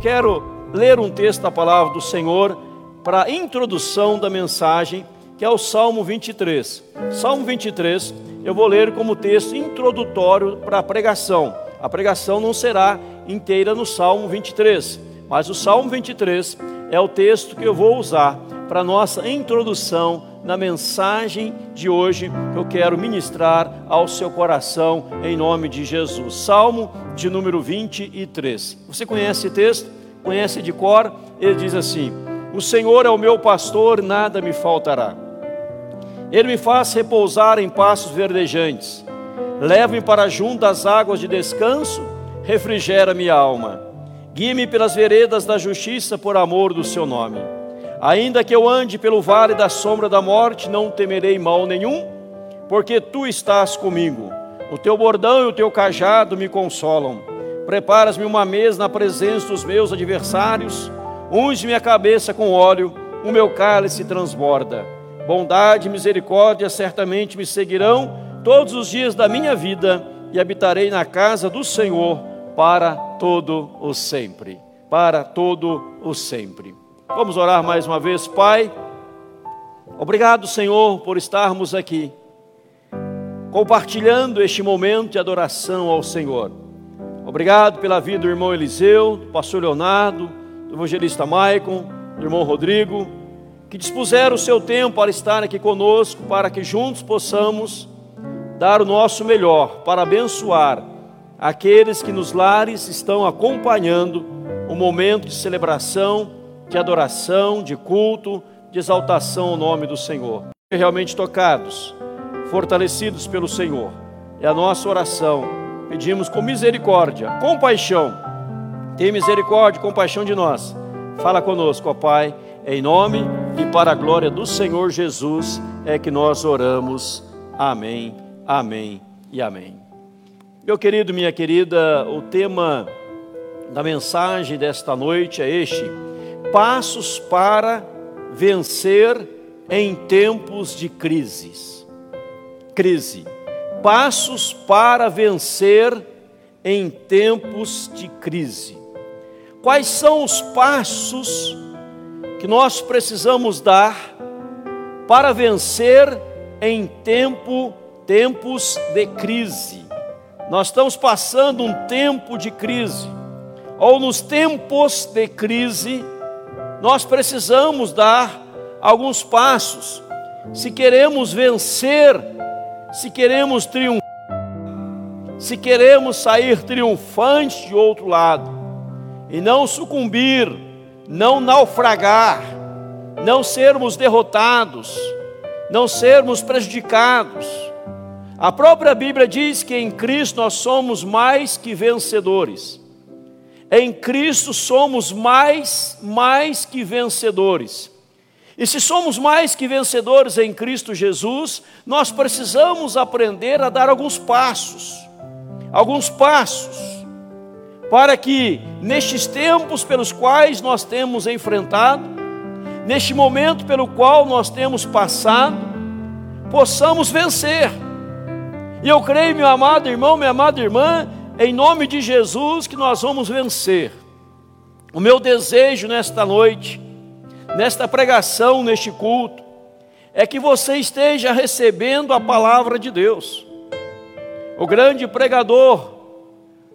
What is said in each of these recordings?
quero ler um texto da palavra do Senhor para a introdução da mensagem, que é o Salmo 23. Salmo 23, eu vou ler como texto introdutório para a pregação. A pregação não será inteira no Salmo 23, mas o Salmo 23 é o texto que eu vou usar para nossa introdução na mensagem de hoje que eu quero ministrar ao seu coração em nome de Jesus. Salmo de número 23. Você conhece esse texto? Conhece de cor? Ele diz assim: O Senhor é o meu pastor, nada me faltará. Ele me faz repousar em passos verdejantes. Leva-me para junto das águas de descanso, refrigera minha alma. Guie-me pelas veredas da justiça por amor do seu nome. Ainda que eu ande pelo vale da sombra da morte, não temerei mal nenhum, porque tu estás comigo. O teu bordão e o teu cajado me consolam. Preparas-me uma mesa na presença dos meus adversários, unge minha cabeça com óleo, o meu cálice transborda. Bondade e misericórdia certamente me seguirão todos os dias da minha vida e habitarei na casa do Senhor para todo o sempre. Para todo o sempre. Vamos orar mais uma vez, Pai. Obrigado, Senhor, por estarmos aqui, compartilhando este momento de adoração ao Senhor. Obrigado pela vida do irmão Eliseu, do pastor Leonardo, do evangelista Maicon, do irmão Rodrigo, que dispuseram o seu tempo para estar aqui conosco, para que juntos possamos dar o nosso melhor para abençoar aqueles que nos lares estão acompanhando o momento de celebração de adoração, de culto, de exaltação ao nome do Senhor. Realmente tocados, fortalecidos pelo Senhor. É a nossa oração. Pedimos com misericórdia, compaixão. Tem misericórdia, compaixão de nós. Fala conosco, ó Pai, em nome e para a glória do Senhor Jesus é que nós oramos. Amém, amém e amém. Meu querido, minha querida, o tema da mensagem desta noite é este passos para vencer em tempos de crises. Crise. Passos para vencer em tempos de crise. Quais são os passos que nós precisamos dar para vencer em tempo tempos de crise? Nós estamos passando um tempo de crise. Ou nos tempos de crise, nós precisamos dar alguns passos. Se queremos vencer, se queremos triunfar, se queremos sair triunfantes de outro lado, e não sucumbir, não naufragar, não sermos derrotados, não sermos prejudicados. A própria Bíblia diz que em Cristo nós somos mais que vencedores. Em Cristo somos mais, mais que vencedores. E se somos mais que vencedores em Cristo Jesus, nós precisamos aprender a dar alguns passos. Alguns passos para que nestes tempos pelos quais nós temos enfrentado, neste momento pelo qual nós temos passado, possamos vencer. E eu creio, meu amado irmão, minha amada irmã, em nome de Jesus que nós vamos vencer. O meu desejo nesta noite, nesta pregação, neste culto, é que você esteja recebendo a palavra de Deus. O grande pregador,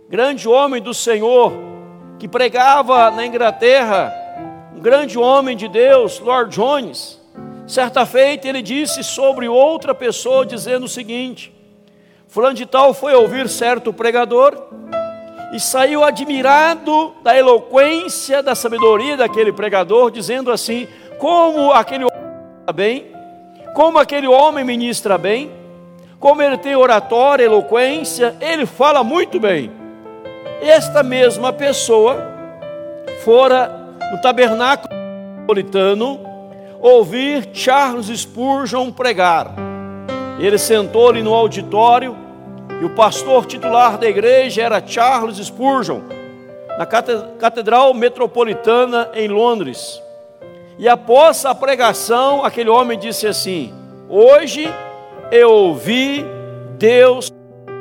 grande homem do Senhor, que pregava na Inglaterra, um grande homem de Deus, Lord Jones, certa feita ele disse sobre outra pessoa, dizendo o seguinte: Fulano de Tal foi ouvir certo pregador e saiu admirado da eloquência, da sabedoria daquele pregador, dizendo assim: como aquele homem bem, como aquele homem ministra bem, como ele tem oratória, eloquência, ele fala muito bem. Esta mesma pessoa fora no tabernáculo napolitano ouvir Charles Spurgeon pregar. Ele sentou ali no auditório e o pastor titular da igreja era Charles Spurgeon, na Catedral Metropolitana em Londres. E após a pregação, aquele homem disse assim: Hoje eu ouvi Deus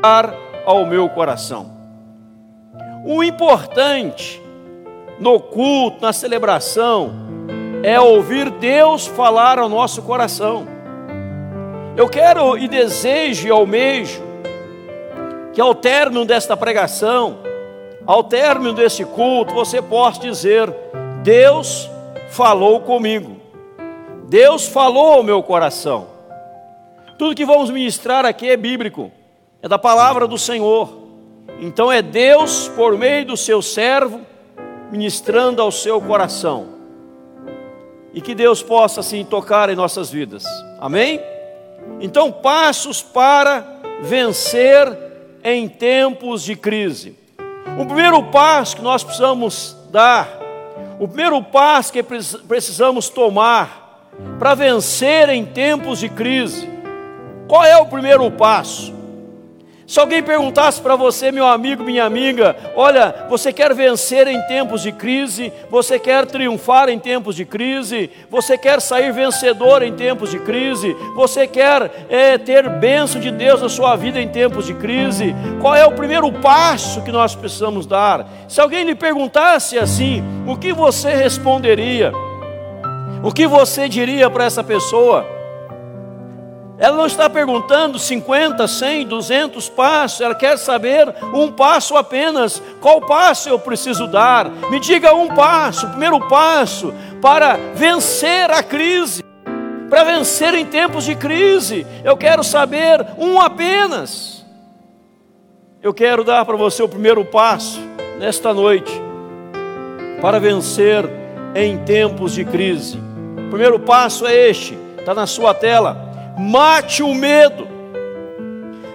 falar ao meu coração. O importante no culto, na celebração, é ouvir Deus falar ao nosso coração. Eu quero e desejo e almejo que ao término desta pregação, ao término desse culto, você possa dizer: Deus falou comigo, Deus falou ao meu coração. Tudo que vamos ministrar aqui é bíblico, é da palavra do Senhor. Então é Deus, por meio do seu servo, ministrando ao seu coração. E que Deus possa assim tocar em nossas vidas. Amém? Então, passos para vencer em tempos de crise. O primeiro passo que nós precisamos dar, o primeiro passo que precisamos tomar para vencer em tempos de crise, qual é o primeiro passo? Se alguém perguntasse para você, meu amigo, minha amiga, olha, você quer vencer em tempos de crise, você quer triunfar em tempos de crise, você quer sair vencedor em tempos de crise, você quer é, ter bênção de Deus na sua vida em tempos de crise, qual é o primeiro passo que nós precisamos dar? Se alguém lhe perguntasse assim, o que você responderia? O que você diria para essa pessoa? Ela não está perguntando 50, 100, 200 passos, ela quer saber um passo apenas. Qual passo eu preciso dar? Me diga um passo, primeiro passo para vencer a crise, para vencer em tempos de crise. Eu quero saber um apenas. Eu quero dar para você o primeiro passo nesta noite para vencer em tempos de crise. O primeiro passo é este, está na sua tela mate o medo,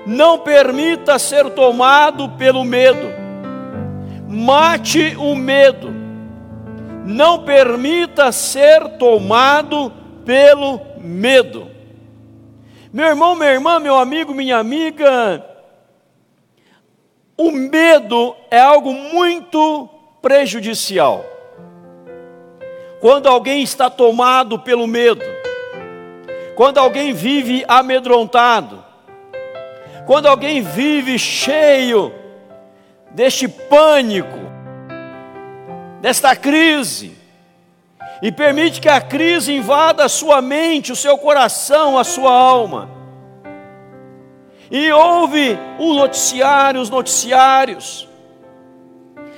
não permita ser tomado pelo medo, mate o medo, não permita ser tomado pelo medo. Meu irmão, minha irmã, meu amigo, minha amiga, o medo é algo muito prejudicial. Quando alguém está tomado pelo medo, quando alguém vive amedrontado, quando alguém vive cheio deste pânico, desta crise, e permite que a crise invada a sua mente, o seu coração, a sua alma, e ouve o noticiário, os noticiários,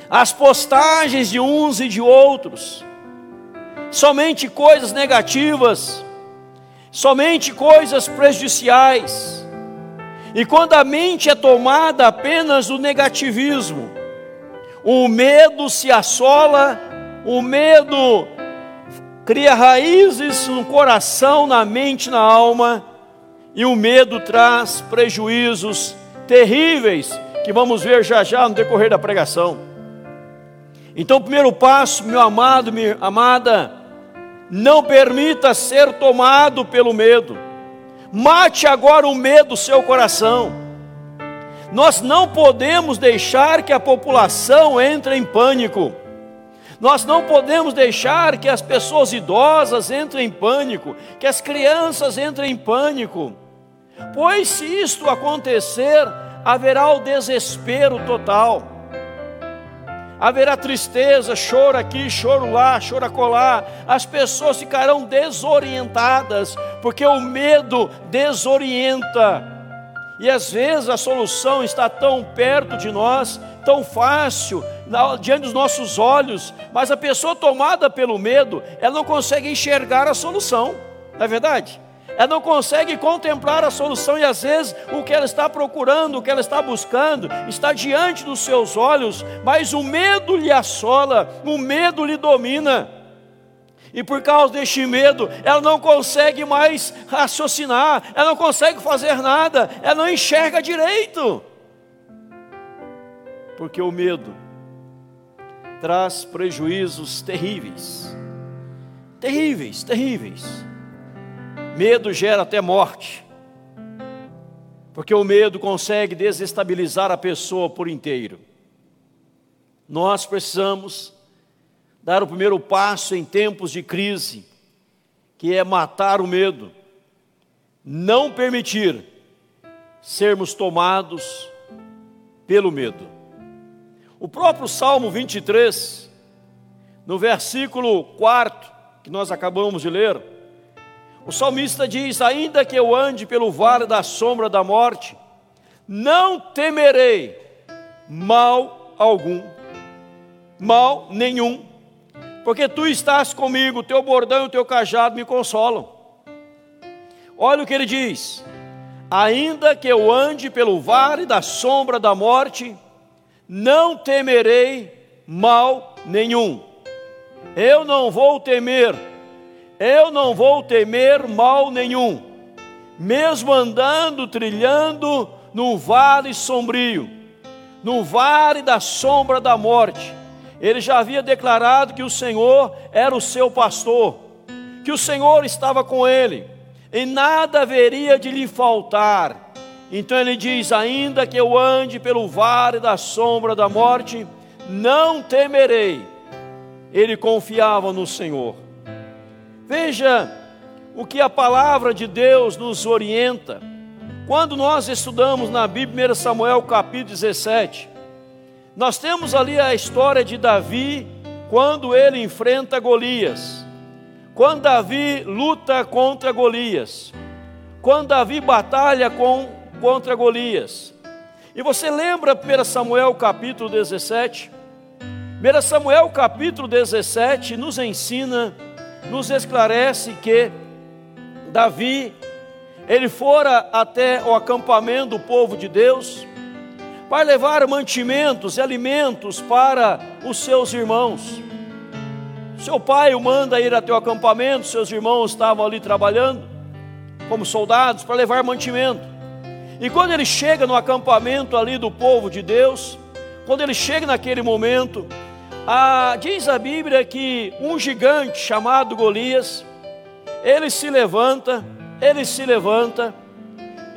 as postagens de uns e de outros, somente coisas negativas, somente coisas prejudiciais. E quando a mente é tomada apenas do negativismo, o medo se assola, o medo cria raízes no coração, na mente, na alma, e o medo traz prejuízos terríveis que vamos ver já já no decorrer da pregação. Então, o primeiro passo, meu amado, minha amada, não permita ser tomado pelo medo. Mate agora o medo do seu coração. Nós não podemos deixar que a população entre em pânico. Nós não podemos deixar que as pessoas idosas entrem em pânico, que as crianças entrem em pânico. Pois se isto acontecer, haverá o desespero total haverá tristeza, choro aqui, choro lá, choro acolá. As pessoas ficarão desorientadas, porque o medo desorienta. E às vezes a solução está tão perto de nós, tão fácil, diante dos nossos olhos, mas a pessoa tomada pelo medo, ela não consegue enxergar a solução, não é verdade? Ela não consegue contemplar a solução e às vezes o que ela está procurando, o que ela está buscando, está diante dos seus olhos, mas o medo lhe assola, o medo lhe domina. E por causa deste medo, ela não consegue mais raciocinar, ela não consegue fazer nada, ela não enxerga direito. Porque o medo traz prejuízos terríveis. Terríveis, terríveis. Medo gera até morte, porque o medo consegue desestabilizar a pessoa por inteiro. Nós precisamos dar o primeiro passo em tempos de crise, que é matar o medo, não permitir sermos tomados pelo medo. O próprio Salmo 23 no versículo 4, que nós acabamos de ler, o salmista diz: Ainda que eu ande pelo vale da sombra da morte, não temerei mal algum, mal nenhum, porque tu estás comigo, teu bordão e o teu cajado me consolam. Olha o que ele diz: Ainda que eu ande pelo vale da sombra da morte, não temerei mal nenhum. Eu não vou temer, eu não vou temer mal nenhum, mesmo andando, trilhando no vale sombrio, no vale da sombra da morte. Ele já havia declarado que o Senhor era o seu pastor, que o Senhor estava com ele, e nada haveria de lhe faltar. Então ele diz: Ainda que eu ande pelo vale da sombra da morte, não temerei. Ele confiava no Senhor. Veja o que a palavra de Deus nos orienta. Quando nós estudamos na Bíblia 1 Samuel capítulo 17, nós temos ali a história de Davi quando ele enfrenta Golias. Quando Davi luta contra Golias. Quando Davi batalha com contra Golias. E você lembra 1 Samuel capítulo 17? 1 Samuel capítulo 17 nos ensina, nos esclarece que Davi, ele fora até o acampamento do povo de Deus, para levar mantimentos e alimentos para os seus irmãos. Seu pai o manda ir até o acampamento, seus irmãos estavam ali trabalhando como soldados para levar mantimento. E quando ele chega no acampamento ali do povo de Deus, quando ele chega naquele momento, a, diz a Bíblia que um gigante chamado Golias, ele se levanta, ele se levanta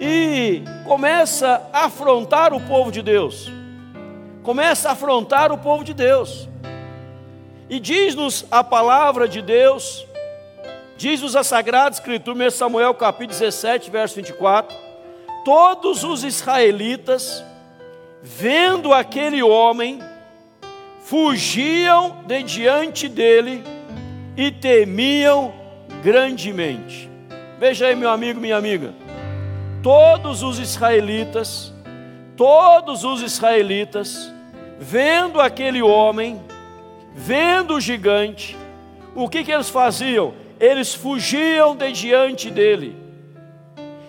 e começa a afrontar o povo de Deus. Começa a afrontar o povo de Deus. E diz-nos a palavra de Deus, diz-nos a Sagrada Escritura, em Samuel capítulo 17, verso 24, todos os israelitas, vendo aquele homem, fugiam de diante dele e temiam grandemente. Veja aí, meu amigo, minha amiga. Todos os israelitas, todos os israelitas, vendo aquele homem, vendo o gigante, o que, que eles faziam? Eles fugiam de diante dele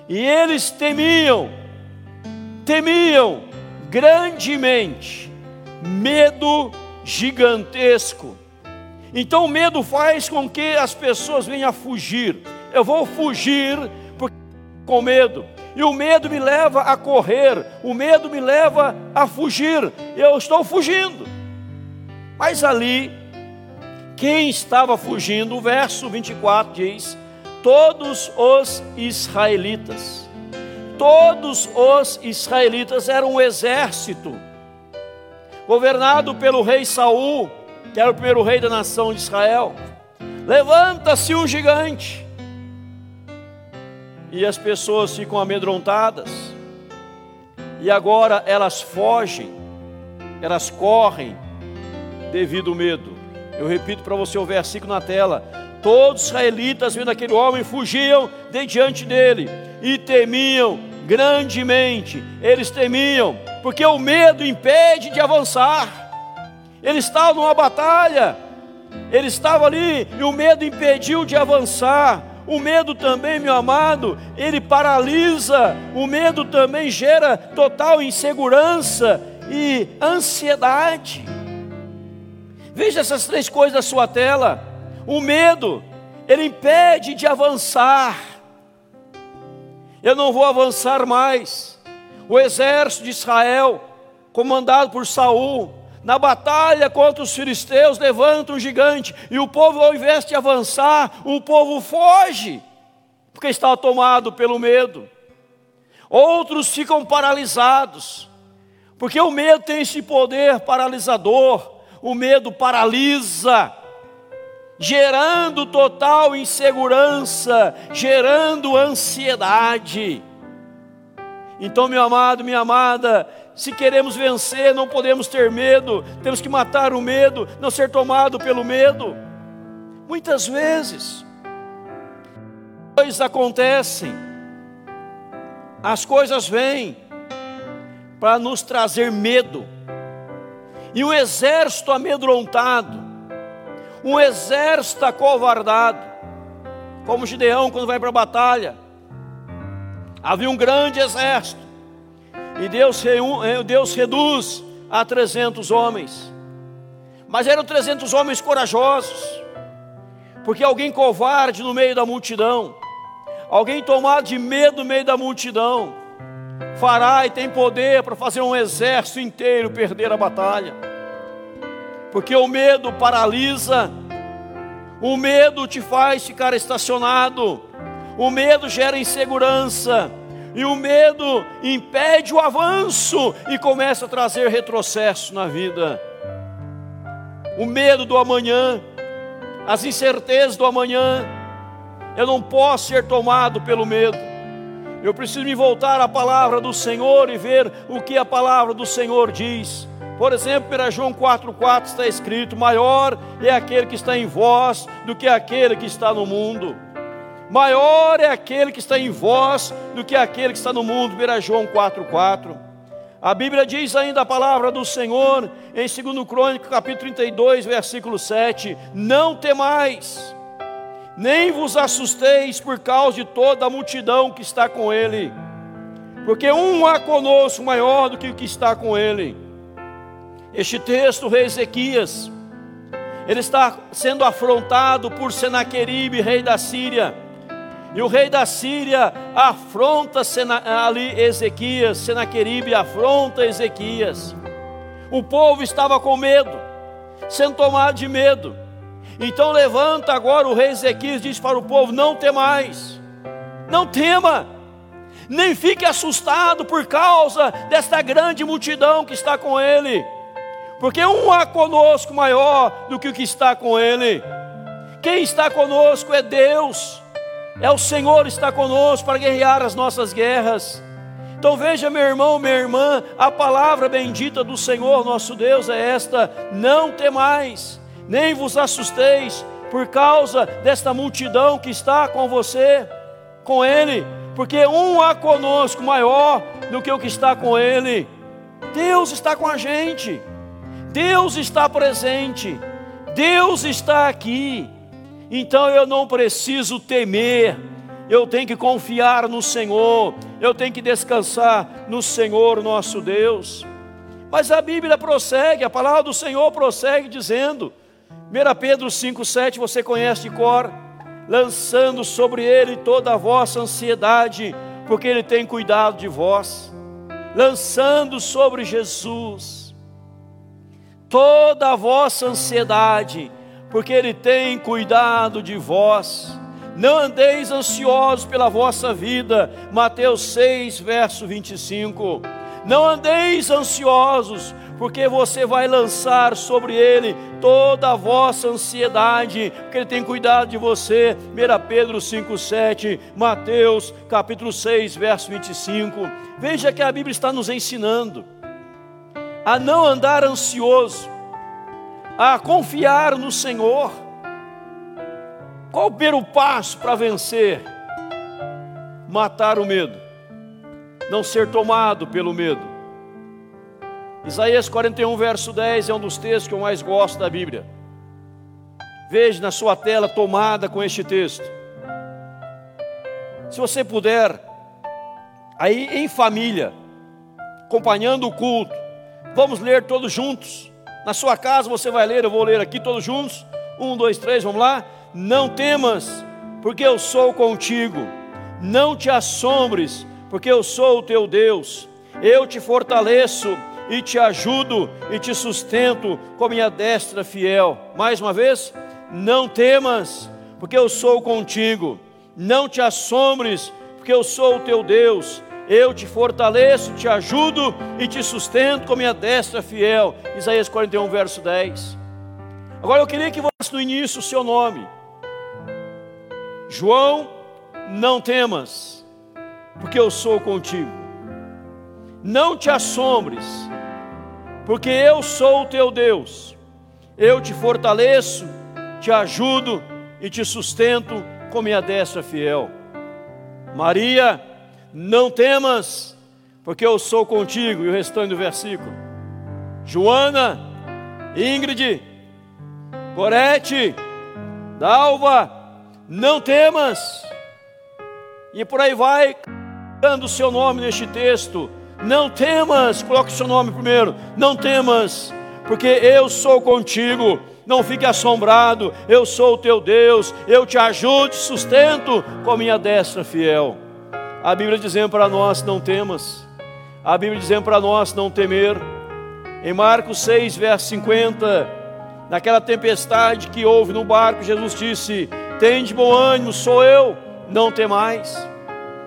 e eles temiam, temiam grandemente, medo gigantesco. Então o medo faz com que as pessoas venham a fugir. Eu vou fugir porque com medo. E o medo me leva a correr, o medo me leva a fugir. Eu estou fugindo. Mas ali, quem estava fugindo, o verso 24 diz: todos os israelitas. Todos os israelitas eram um exército, governado pelo rei Saul, que era o primeiro rei da nação de Israel. Levanta-se um gigante, e as pessoas ficam amedrontadas, e agora elas fogem, elas correm devido ao medo. Eu repito para você o versículo na tela: Todos os israelitas, vendo aquele homem, fugiam de diante dele e temiam grandemente. Eles temiam, porque o medo impede de avançar. Ele estava numa batalha, ele estava ali e o medo impediu de avançar. O medo também, meu amado, ele paralisa, o medo também gera total insegurança e ansiedade. Veja essas três coisas na sua tela. O medo, ele impede de avançar. Eu não vou avançar mais. O exército de Israel, comandado por Saul, na batalha contra os filisteus, levanta um gigante, e o povo, ao invés de avançar, o povo foge, porque está tomado pelo medo. Outros ficam paralisados, porque o medo tem esse poder paralisador, o medo paralisa gerando total insegurança, gerando ansiedade. Então, meu amado, minha amada, se queremos vencer, não podemos ter medo, temos que matar o medo, não ser tomado pelo medo. Muitas vezes, coisas acontecem, as coisas vêm para nos trazer medo, e um exército amedrontado, um exército acovardado, como Gideão quando vai para a batalha, havia um grande exército, e Deus, eh, Deus reduz a 300 homens, mas eram 300 homens corajosos, porque alguém covarde no meio da multidão, alguém tomado de medo no meio da multidão, fará e tem poder para fazer um exército inteiro perder a batalha, porque o medo paralisa, o medo te faz ficar estacionado, o medo gera insegurança, e o medo impede o avanço e começa a trazer retrocesso na vida. O medo do amanhã, as incertezas do amanhã, eu não posso ser tomado pelo medo. Eu preciso me voltar à palavra do Senhor e ver o que a palavra do Senhor diz. Por exemplo, para João 4,4 está escrito: Maior é aquele que está em vós do que aquele que está no mundo. Maior é aquele que está em vós do que aquele que está no mundo. 1 João 4,4. A Bíblia diz ainda a palavra do Senhor em 2 Crônico, capítulo 32, versículo 7: Não temais, nem vos assusteis por causa de toda a multidão que está com ele, porque um há conosco maior do que o que está com ele. Este texto, o rei Ezequias, ele está sendo afrontado por Senaqueribe, rei da Síria e o rei da Síria afronta ali Ezequias, Senaqueribe afronta Ezequias. O povo estava com medo, sendo tomado de medo. Então levanta agora o rei Ezequias diz para o povo: Não temais, não tema, nem fique assustado por causa desta grande multidão que está com ele, porque um há conosco maior do que o que está com ele. Quem está conosco é Deus. É o Senhor está conosco para guerrear as nossas guerras. Então veja, meu irmão, minha irmã, a palavra bendita do Senhor nosso Deus é esta: não temais, nem vos assusteis por causa desta multidão que está com você, com Ele, porque um há conosco maior do que o que está com Ele. Deus está com a gente, Deus está presente, Deus está aqui. Então eu não preciso temer, eu tenho que confiar no Senhor, eu tenho que descansar no Senhor nosso Deus. Mas a Bíblia prossegue, a palavra do Senhor prossegue dizendo, 1 Pedro 5,7 você conhece de cor, lançando sobre ele toda a vossa ansiedade, porque ele tem cuidado de vós, lançando sobre Jesus toda a vossa ansiedade, porque Ele tem cuidado de vós. Não andeis ansiosos pela vossa vida. Mateus 6, verso 25. Não andeis ansiosos, porque você vai lançar sobre Ele toda a vossa ansiedade, porque Ele tem cuidado de você. 1 Pedro 5,7, Mateus capítulo 6, verso 25. Veja que a Bíblia está nos ensinando a não andar ansioso, a confiar no Senhor. Qual o primeiro passo para vencer? Matar o medo, não ser tomado pelo medo. Isaías 41, verso 10 é um dos textos que eu mais gosto da Bíblia. Veja na sua tela tomada com este texto. Se você puder, aí em família, acompanhando o culto, vamos ler todos juntos. Na sua casa você vai ler, eu vou ler aqui todos juntos. Um, dois, três, vamos lá. Não temas, porque eu sou contigo. Não te assombres, porque eu sou o teu Deus. Eu te fortaleço e te ajudo e te sustento com minha destra fiel. Mais uma vez, não temas, porque eu sou contigo. Não te assombres, porque eu sou o teu Deus eu te fortaleço, te ajudo e te sustento com minha destra fiel. Isaías 41, verso 10. Agora eu queria que você no início o seu nome. João, não temas, porque eu sou contigo. não te assombres, porque eu sou o teu Deus, eu te fortaleço, te ajudo e te sustento com minha destra fiel. Maria, não temas, porque eu sou contigo, e o restante do versículo. Joana, Ingrid, Gorete, Dalva, não temas, e por aí vai, dando o seu nome neste texto. Não temas, coloque o seu nome primeiro. Não temas, porque eu sou contigo. Não fique assombrado, eu sou o teu Deus, eu te ajudo, te sustento com minha destra fiel. A Bíblia dizendo para nós: não temas. A Bíblia dizendo para nós: não temer. Em Marcos 6, verso 50, naquela tempestade que houve no barco, Jesus disse: Tende bom ânimo, sou eu, não temais.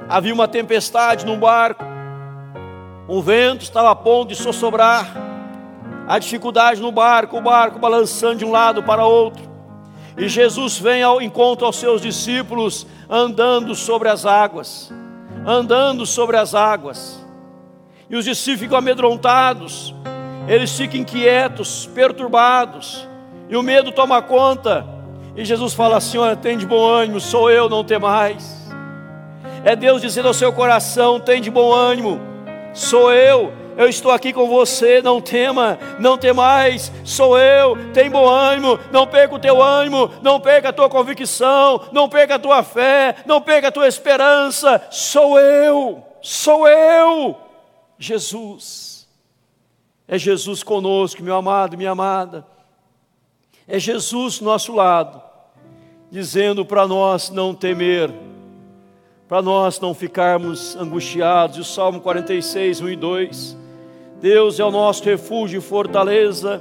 Havia uma tempestade no barco, o vento estava a ponto de sossobrar, a dificuldade no barco, o barco balançando de um lado para outro. E Jesus vem ao encontro aos seus discípulos andando sobre as águas, andando sobre as águas. E os discípulos ficam amedrontados, eles ficam inquietos, perturbados, e o medo toma conta. E Jesus fala assim: Olha, tem de bom ânimo, sou eu, não tem mais. É Deus dizendo ao seu coração: tem de bom ânimo, sou eu, eu estou aqui com você, não tema, não temais, sou eu, tem bom ânimo, não perca o teu ânimo, não perca a tua convicção, não perca a tua fé, não perca a tua esperança, sou eu, sou eu, Jesus. É Jesus conosco, meu amado, minha amada. É Jesus nosso lado, dizendo para nós não temer para nós não ficarmos angustiados. E o Salmo 46, 1 e 2. Deus é o nosso refúgio e fortaleza,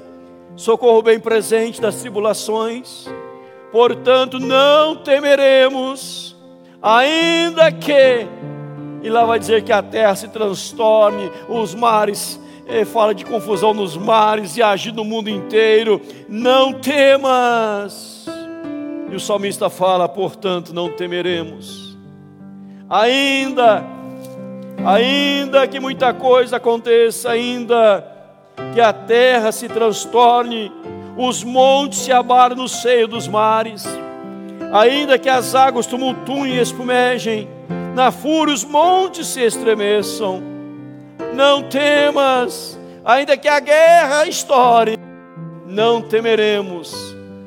socorro bem presente das tribulações. Portanto, não temeremos, ainda que, e lá vai dizer que a terra se transtorne, os mares, eh, fala de confusão nos mares e agir no mundo inteiro. Não temas. E o salmista fala, portanto, não temeremos ainda, ainda que muita coisa aconteça, ainda que a terra se transtorne, os montes se abalem no seio dos mares, ainda que as águas tumultuem e espumejem, na fúria os montes se estremeçam, não temas, ainda que a guerra estoure, não temeremos,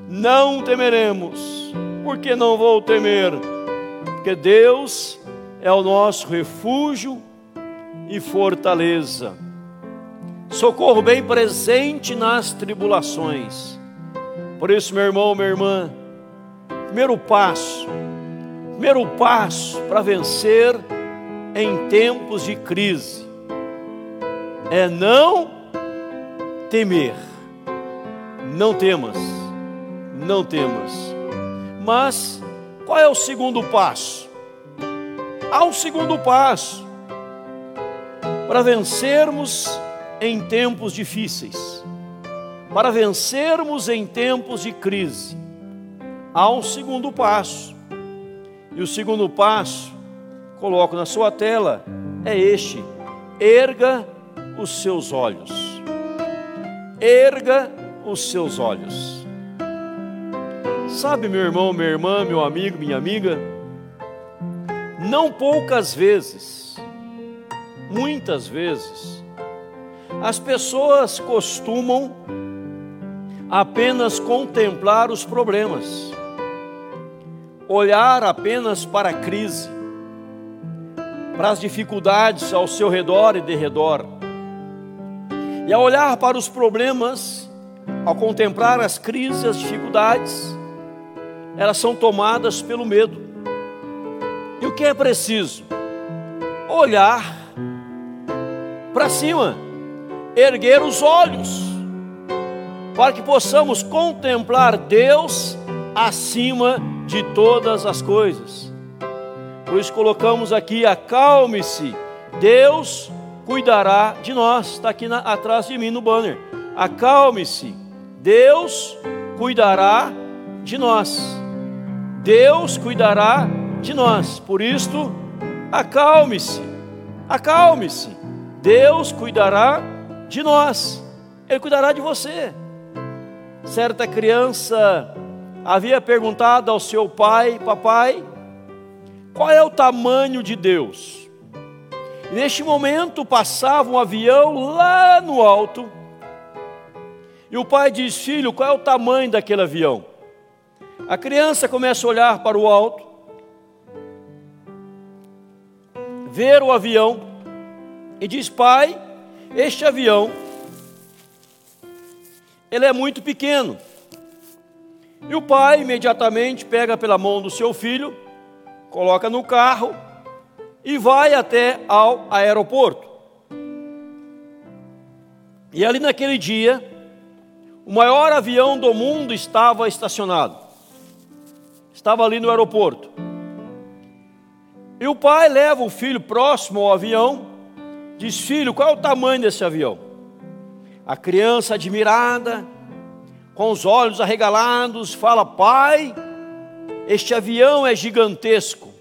não temeremos, porque não vou temer, porque Deus é o nosso refúgio e fortaleza. Socorro bem presente nas tribulações. Por isso, meu irmão, minha irmã, primeiro passo, primeiro passo para vencer em tempos de crise é não temer. Não temas, não temas. Mas qual é o segundo passo? Ao segundo passo para vencermos em tempos difíceis, para vencermos em tempos de crise. Há um segundo passo, e o segundo passo, coloco na sua tela, é este: erga os seus olhos. Erga os seus olhos. Sabe, meu irmão, minha irmã, meu amigo, minha amiga, não poucas vezes, muitas vezes, as pessoas costumam apenas contemplar os problemas, olhar apenas para a crise, para as dificuldades ao seu redor e de redor. E ao olhar para os problemas, ao contemplar as crises, as dificuldades, elas são tomadas pelo medo. E o que é preciso? Olhar para cima, erguer os olhos, para que possamos contemplar Deus acima de todas as coisas. Por isso colocamos aqui: acalme-se, Deus cuidará de nós. Está aqui na, atrás de mim no banner. Acalme-se, Deus cuidará de nós. Deus cuidará de nós. Por isto, acalme-se, acalme-se. Deus cuidará de nós, Ele cuidará de você. Certa criança havia perguntado ao seu pai: Papai, qual é o tamanho de Deus? E neste momento passava um avião lá no alto, e o pai diz: Filho, qual é o tamanho daquele avião? A criança começa a olhar para o alto, ver o avião e diz: Pai, este avião ele é muito pequeno. E o pai imediatamente pega pela mão do seu filho, coloca no carro e vai até ao aeroporto. E ali naquele dia, o maior avião do mundo estava estacionado. Estava ali no aeroporto. E o pai leva o filho próximo ao avião, diz: Filho, qual é o tamanho desse avião? A criança admirada, com os olhos arregalados, fala: Pai, este avião é gigantesco,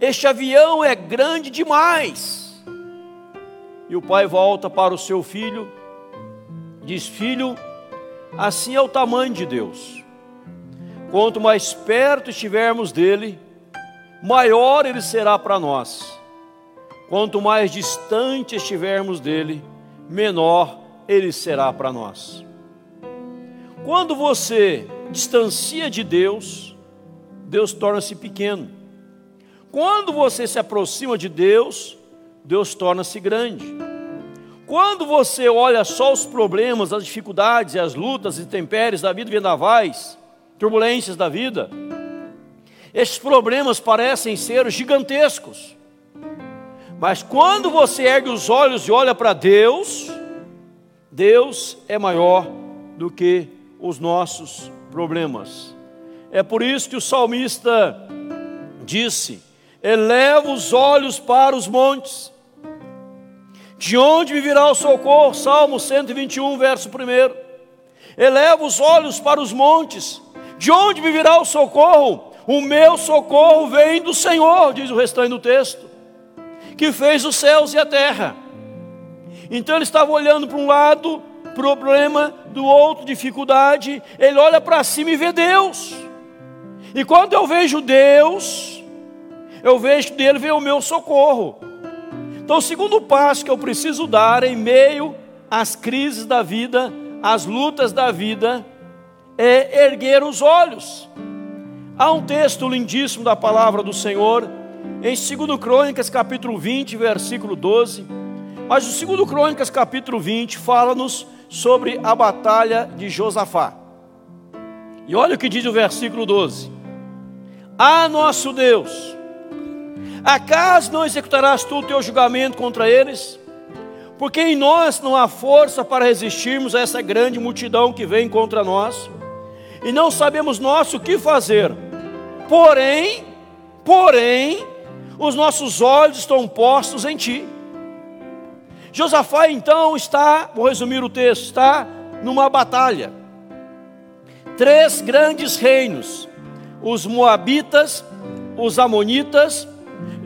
este avião é grande demais. E o pai volta para o seu filho, diz: Filho, assim é o tamanho de Deus. Quanto mais perto estivermos dele, maior ele será para nós. Quanto mais distante estivermos dele, menor ele será para nós. Quando você distancia de Deus, Deus torna-se pequeno. Quando você se aproxima de Deus, Deus torna-se grande. Quando você olha só os problemas, as dificuldades as lutas e intempéries da vida vendavais, turbulências da vida, esses problemas parecem ser gigantescos. Mas quando você ergue os olhos e olha para Deus, Deus é maior do que os nossos problemas. É por isso que o salmista disse: Eleva os olhos para os montes, de onde me virá o socorro? Salmo 121, verso 1. Eleva os olhos para os montes, de onde me virá o socorro? O meu socorro vem do Senhor, diz o restante do texto, que fez os céus e a terra. Então ele estava olhando para um lado, problema, do outro, dificuldade, ele olha para cima e vê Deus. E quando eu vejo Deus, eu vejo dele ver o meu socorro. Então, o segundo passo que eu preciso dar em meio às crises da vida, às lutas da vida, é erguer os olhos. Há um texto lindíssimo da palavra do Senhor, em 2 Crônicas, capítulo 20, versículo 12. Mas o 2 Crônicas, capítulo 20, fala-nos sobre a batalha de Josafá. E olha o que diz o versículo 12: Ah, nosso Deus, acaso não executarás tu o teu julgamento contra eles? Porque em nós não há força para resistirmos a essa grande multidão que vem contra nós, e não sabemos nós o que fazer. Porém, porém, os nossos olhos estão postos em ti. Josafá então está, vou resumir o texto, está numa batalha. Três grandes reinos: os Moabitas, os Amonitas,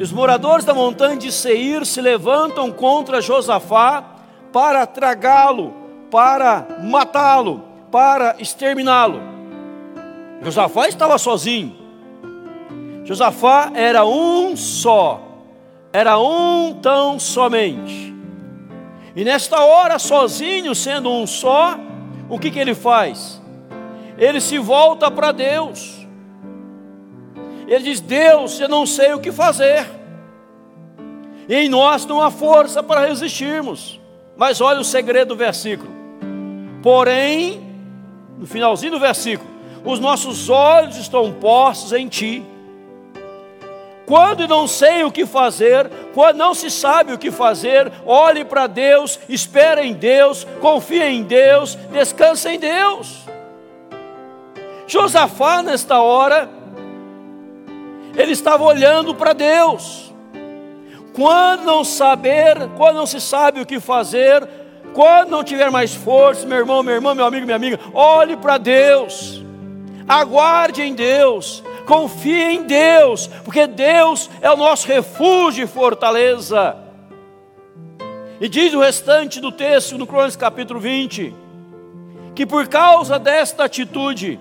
os moradores da montanha de Seir se levantam contra Josafá para tragá-lo, para matá-lo, para exterminá-lo. Josafá estava sozinho. Josafá era um só, era um tão somente. E nesta hora, sozinho, sendo um só, o que, que ele faz? Ele se volta para Deus. Ele diz: Deus, eu não sei o que fazer. E em nós não há força para resistirmos. Mas olha o segredo do versículo. Porém, no finalzinho do versículo, os nossos olhos estão postos em Ti quando não sei o que fazer, quando não se sabe o que fazer, olhe para Deus, espere em Deus, confie em Deus, descanse em Deus. Josafá, nesta hora, ele estava olhando para Deus. Quando não saber, quando não se sabe o que fazer, quando não tiver mais força, meu irmão, meu irmão, meu amigo, minha amiga, olhe para Deus, aguarde em Deus, confie em Deus, porque Deus é o nosso refúgio e fortaleza. E diz o restante do texto no Crônicas capítulo 20, que por causa desta atitude,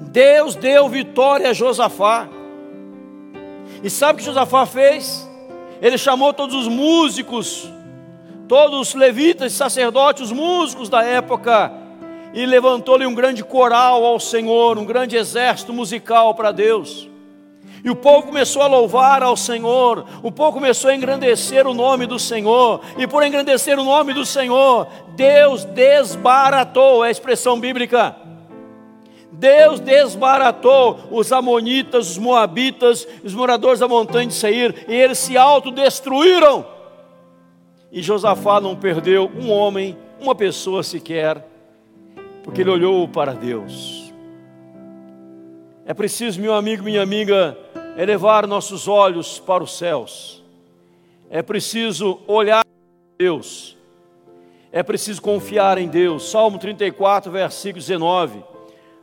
Deus deu vitória a Josafá. E sabe o que Josafá fez? Ele chamou todos os músicos, todos os levitas sacerdotes, os músicos da época, e levantou-lhe um grande coral ao Senhor, um grande exército musical para Deus. E o povo começou a louvar ao Senhor, o povo começou a engrandecer o nome do Senhor, e por engrandecer o nome do Senhor, Deus desbaratou, é a expressão bíblica. Deus desbaratou os amonitas, os moabitas, os moradores da montanha de Seir, e eles se autodestruíram. E Josafá não perdeu um homem, uma pessoa sequer, porque ele olhou para Deus. É preciso, meu amigo, minha amiga, elevar nossos olhos para os céus. É preciso olhar para Deus. É preciso confiar em Deus. Salmo 34, versículo 19.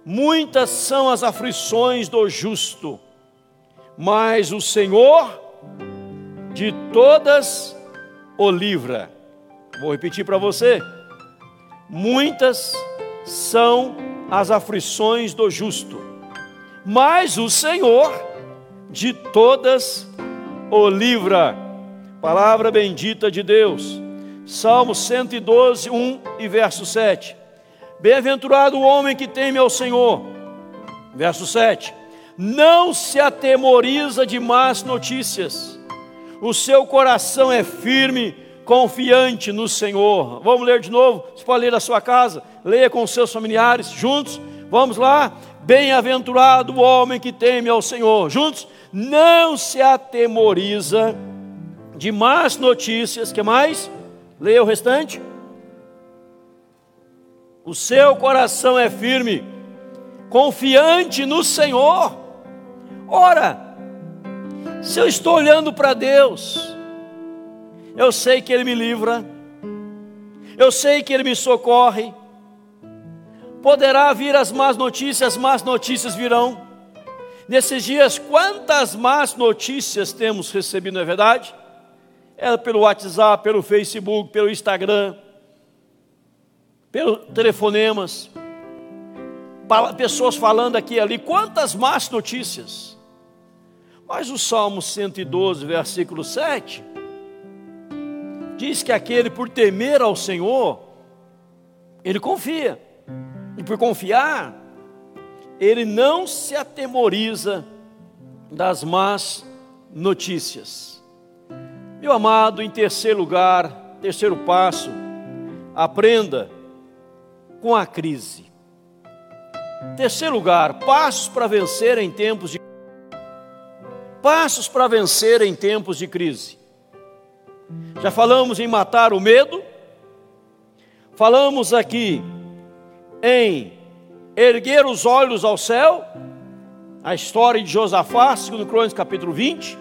Muitas são as aflições do justo, mas o Senhor de todas o livra. Vou repetir para você. Muitas são as aflições do justo, mas o Senhor de todas o livra. Palavra bendita de Deus. Salmo 112, 1 e verso 7. Bem-aventurado o homem que teme ao Senhor. Verso 7. Não se atemoriza de más notícias. O seu coração é firme, confiante no Senhor. Vamos ler de novo? Você pode ler na sua casa, leia com seus familiares, juntos. Vamos lá? Bem-aventurado o homem que teme ao Senhor. Juntos? Não se atemoriza de más notícias. Que mais? Leia o restante. O seu coração é firme, confiante no Senhor. Ora, se eu estou olhando para Deus, eu sei que Ele me livra, eu sei que Ele me socorre, poderá vir as más notícias, as más notícias virão. Nesses dias, quantas más notícias temos recebido, não é verdade? É pelo WhatsApp, pelo Facebook, pelo Instagram, pelos telefonemas, pessoas falando aqui e ali, quantas más notícias. Mas o Salmo 112, versículo 7, diz que aquele por temer ao Senhor, ele confia e por confiar, ele não se atemoriza das más notícias. Meu amado, em terceiro lugar, terceiro passo, aprenda com a crise. Terceiro lugar, passos para vencer em tempos de passos para vencer em tempos de crise. Já falamos em matar o medo, falamos aqui em erguer os olhos ao céu, a história de Josafá, segundo Crônicas capítulo 20.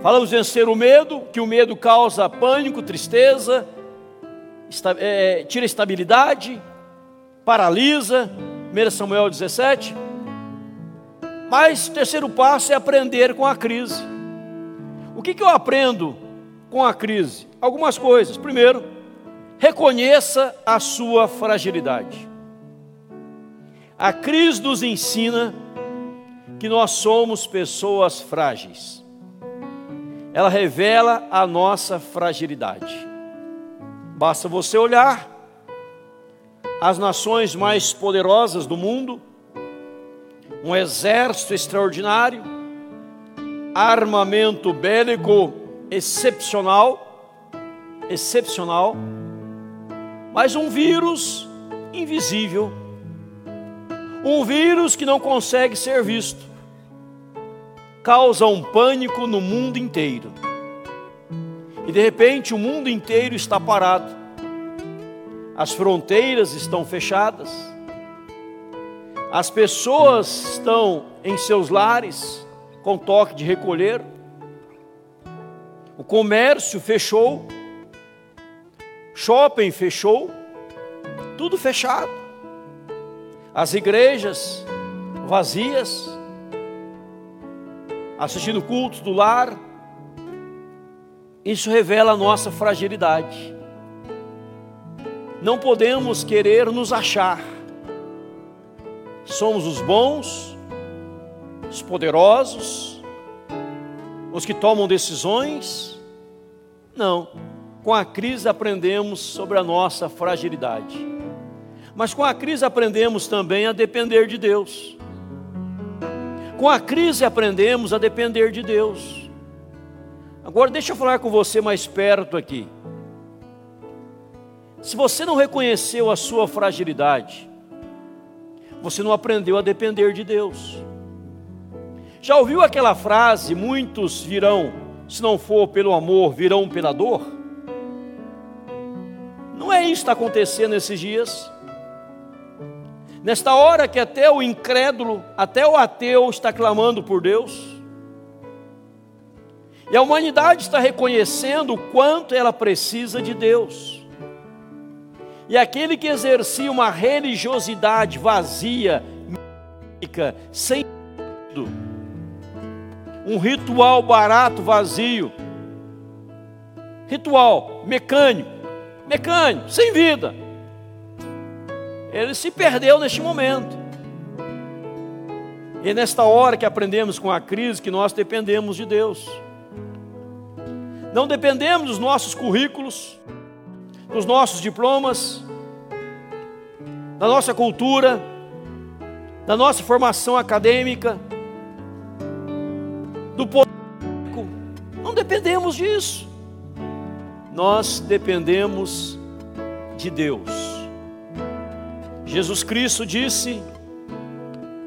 Falamos vencer o medo, que o medo causa pânico, tristeza, esta, é, tira estabilidade, paralisa, 1 Samuel 17. Mas o terceiro passo é aprender com a crise. O que, que eu aprendo com a crise? Algumas coisas. Primeiro, Reconheça a sua fragilidade. A crise nos ensina que nós somos pessoas frágeis. Ela revela a nossa fragilidade. Basta você olhar as nações mais poderosas do mundo, um exército extraordinário, armamento bélico excepcional, excepcional mas um vírus invisível, um vírus que não consegue ser visto, causa um pânico no mundo inteiro. E de repente o mundo inteiro está parado, as fronteiras estão fechadas, as pessoas estão em seus lares com toque de recolher, o comércio fechou, shopping fechou, tudo fechado. As igrejas vazias, assistindo cultos do lar. Isso revela a nossa fragilidade. Não podemos querer nos achar. Somos os bons, os poderosos, os que tomam decisões. Não. Com a crise aprendemos sobre a nossa fragilidade. Mas com a crise aprendemos também a depender de Deus. Com a crise aprendemos a depender de Deus. Agora deixa eu falar com você mais perto aqui. Se você não reconheceu a sua fragilidade, você não aprendeu a depender de Deus. Já ouviu aquela frase: muitos virão, se não for pelo amor, virão pela dor? Não é isso que está acontecendo nesses dias. Nesta hora que até o incrédulo, até o ateu está clamando por Deus, e a humanidade está reconhecendo o quanto ela precisa de Deus. E aquele que exercia uma religiosidade vazia, mística, sem sentido, um ritual barato, vazio, ritual mecânico, mecânico, sem vida. Ele se perdeu neste momento. E nesta hora que aprendemos com a crise que nós dependemos de Deus. Não dependemos dos nossos currículos, dos nossos diplomas, da nossa cultura, da nossa formação acadêmica, do político. Não dependemos disso. Nós dependemos de Deus. Jesus Cristo disse: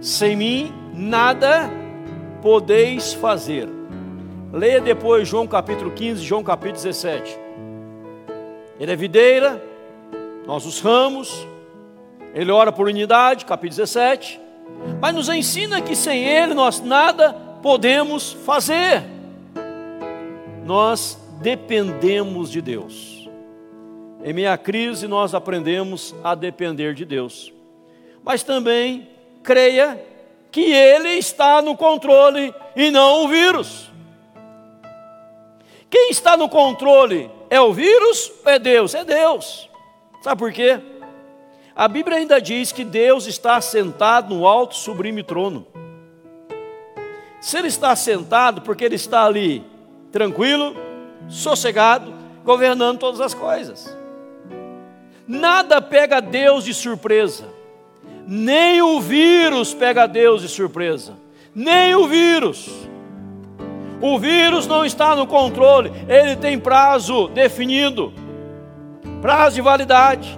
Sem mim nada podeis fazer. Leia depois João capítulo 15, João capítulo 17. Ele é videira, nós os ramos, ele ora por unidade, capítulo 17, mas nos ensina que sem ele nós nada podemos fazer. Nós dependemos de Deus. Em minha crise nós aprendemos a depender de Deus. Mas também creia que ele está no controle e não o vírus. Quem está no controle é o vírus ou é Deus? É Deus. Sabe por quê? A Bíblia ainda diz que Deus está sentado no alto sublime trono. Se ele está sentado, porque ele está ali tranquilo, sossegado, governando todas as coisas. Nada pega Deus de surpresa. Nem o vírus pega Deus de surpresa. Nem o vírus. O vírus não está no controle, ele tem prazo definido, prazo de validade.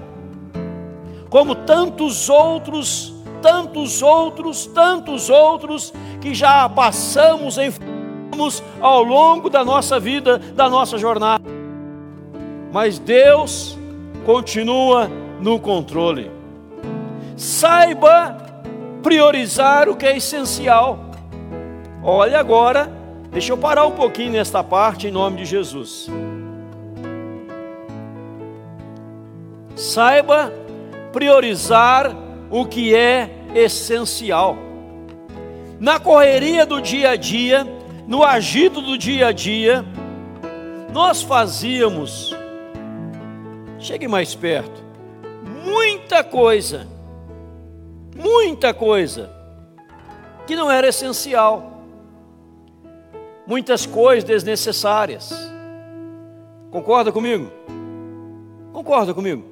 Como tantos outros, tantos outros, tantos outros que já passamos em ao longo da nossa vida, da nossa jornada. Mas Deus continua no controle. Saiba priorizar o que é essencial. Olha agora Deixa eu parar um pouquinho nesta parte em nome de Jesus. Saiba priorizar o que é essencial. Na correria do dia a dia, no agito do dia a dia, nós fazíamos, chegue mais perto, muita coisa, muita coisa, que não era essencial muitas coisas desnecessárias. Concorda comigo? Concorda comigo?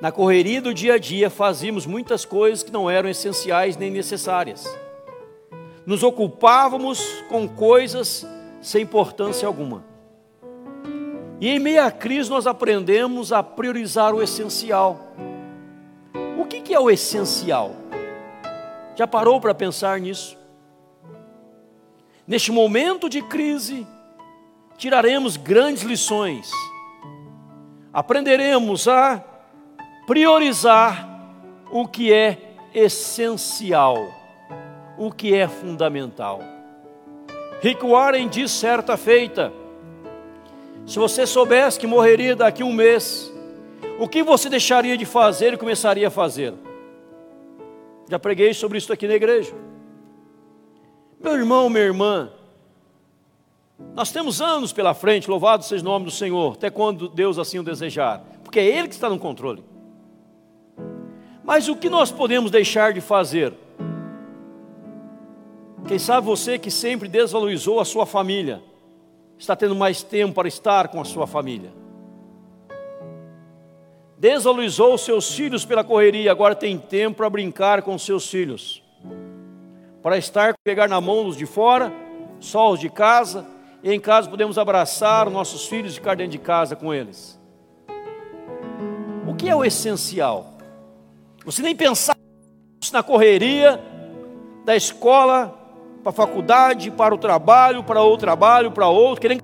Na correria do dia a dia fazíamos muitas coisas que não eram essenciais nem necessárias. Nos ocupávamos com coisas sem importância alguma. E em meio à crise nós aprendemos a priorizar o essencial. O que é o essencial? Já parou para pensar nisso? Neste momento de crise, tiraremos grandes lições. Aprenderemos a priorizar o que é essencial, o que é fundamental. Rick Warren diz certa feita: se você soubesse que morreria daqui um mês, o que você deixaria de fazer e começaria a fazer? Já preguei sobre isso aqui na igreja. Meu irmão, minha irmã, Nós temos anos pela frente, louvado seja o nome do Senhor, até quando Deus assim o desejar, porque é Ele que está no controle. Mas o que nós podemos deixar de fazer? Quem sabe você que sempre desvalorizou a sua família, está tendo mais tempo para estar com a sua família. Desvalorizou seus filhos pela correria, agora tem tempo para brincar com seus filhos. Para estar, pegar na mão os de fora, só os de casa, e em casa podemos abraçar nossos filhos e ficar dentro de casa com eles. O que é o essencial? Você nem pensar na correria da escola para a faculdade, para o trabalho, para outro trabalho, para outro, querendo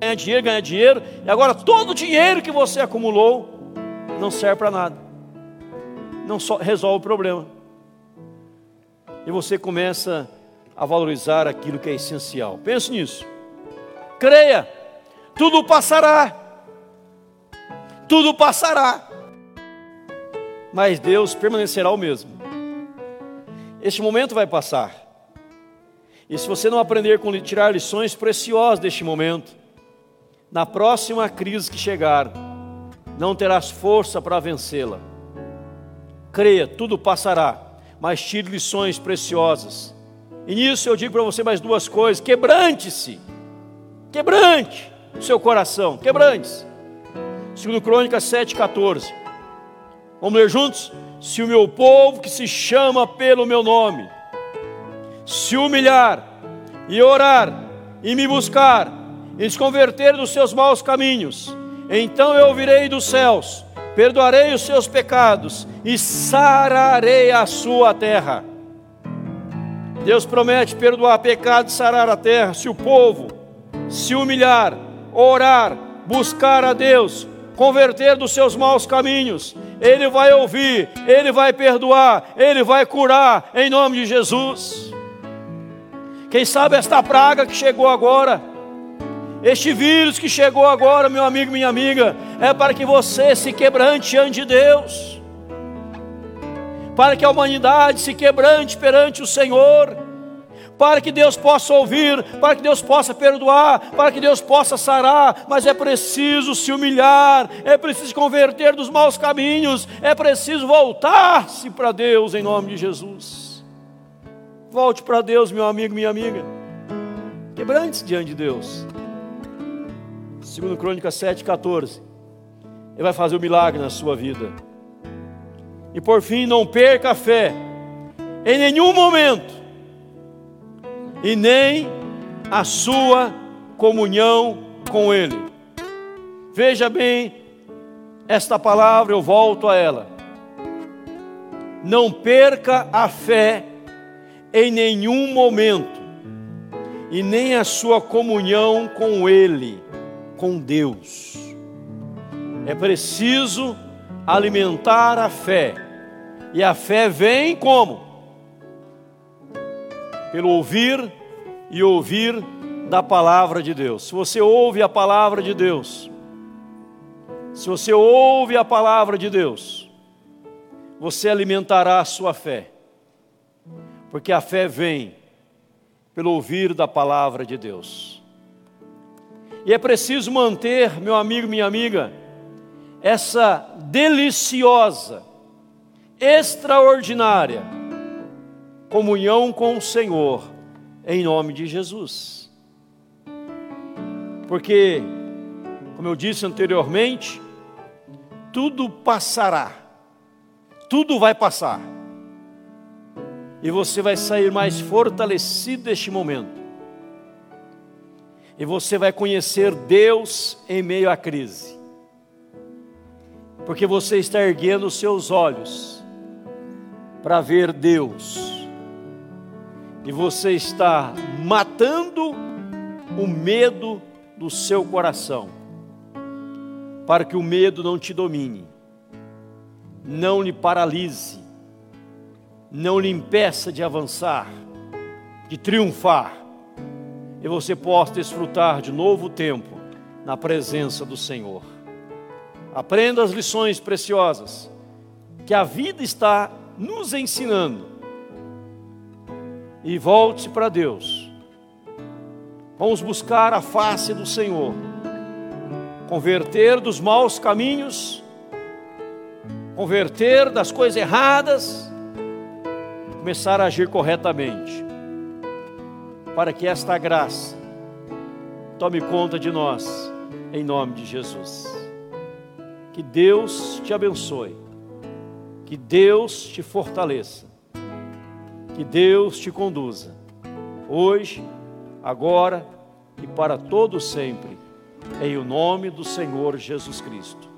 ganhar dinheiro, ganhar dinheiro, e agora todo o dinheiro que você acumulou não serve para nada, não resolve o problema, e você começa a valorizar aquilo que é essencial. Pense nisso, creia, tudo passará, tudo passará, mas Deus permanecerá o mesmo. Este momento vai passar. E se você não aprender com tirar lições preciosas deste momento, na próxima crise que chegar, não terás força para vencê-la. Creia, tudo passará, mas tire lições preciosas. E nisso eu digo para você mais duas coisas: quebrante-se, quebrante o seu coração, quebrante-se. Segundo Crônicas 7,14. Vamos ler juntos? Se o meu povo que se chama pelo meu nome, se humilhar e orar e me buscar e se converter dos seus maus caminhos, então eu ouvirei dos céus, perdoarei os seus pecados e sararei a sua terra. Deus promete perdoar pecado e sarar a terra se o povo se humilhar, orar, buscar a Deus, converter dos seus maus caminhos, Ele vai ouvir, Ele vai perdoar, Ele vai curar, em nome de Jesus. Quem sabe esta praga que chegou agora, este vírus que chegou agora, meu amigo, minha amiga, é para que você se quebrante diante de Deus, para que a humanidade se quebrante perante o Senhor, para que Deus possa ouvir, para que Deus possa perdoar, para que Deus possa sarar, mas é preciso se humilhar, é preciso converter dos maus caminhos, é preciso voltar-se para Deus em nome de Jesus. Volte para Deus, meu amigo, minha amiga. Quebrante-se diante de Deus. Segundo Crônica 7, 14. Ele vai fazer o um milagre na sua vida. E por fim, não perca a fé em nenhum momento. E nem a sua comunhão com Ele. Veja bem esta palavra, eu volto a ela. Não perca a fé em nenhum momento, e nem a sua comunhão com Ele, com Deus. É preciso alimentar a fé, e a fé vem como? Pelo ouvir e ouvir da palavra de Deus. Se você ouve a palavra de Deus, se você ouve a palavra de Deus, você alimentará a sua fé porque a fé vem pelo ouvir da palavra de Deus. E é preciso manter, meu amigo, minha amiga, essa deliciosa, extraordinária comunhão com o Senhor, em nome de Jesus. Porque, como eu disse anteriormente, tudo passará, tudo vai passar e você vai sair mais fortalecido deste momento. E você vai conhecer Deus em meio à crise. Porque você está erguendo os seus olhos para ver Deus. E você está matando o medo do seu coração. Para que o medo não te domine, não lhe paralise, não lhe impeça de avançar, de triunfar, e você possa desfrutar de novo tempo na presença do Senhor. Aprenda as lições preciosas que a vida está nos ensinando e volte para Deus Vamos buscar a face do Senhor, converter dos maus caminhos, converter das coisas erradas, começar a agir corretamente, para que esta graça tome conta de nós, em nome de Jesus. Que Deus te abençoe, que Deus te fortaleça, que Deus te conduza, hoje, agora e para todo sempre, em o nome do Senhor Jesus Cristo.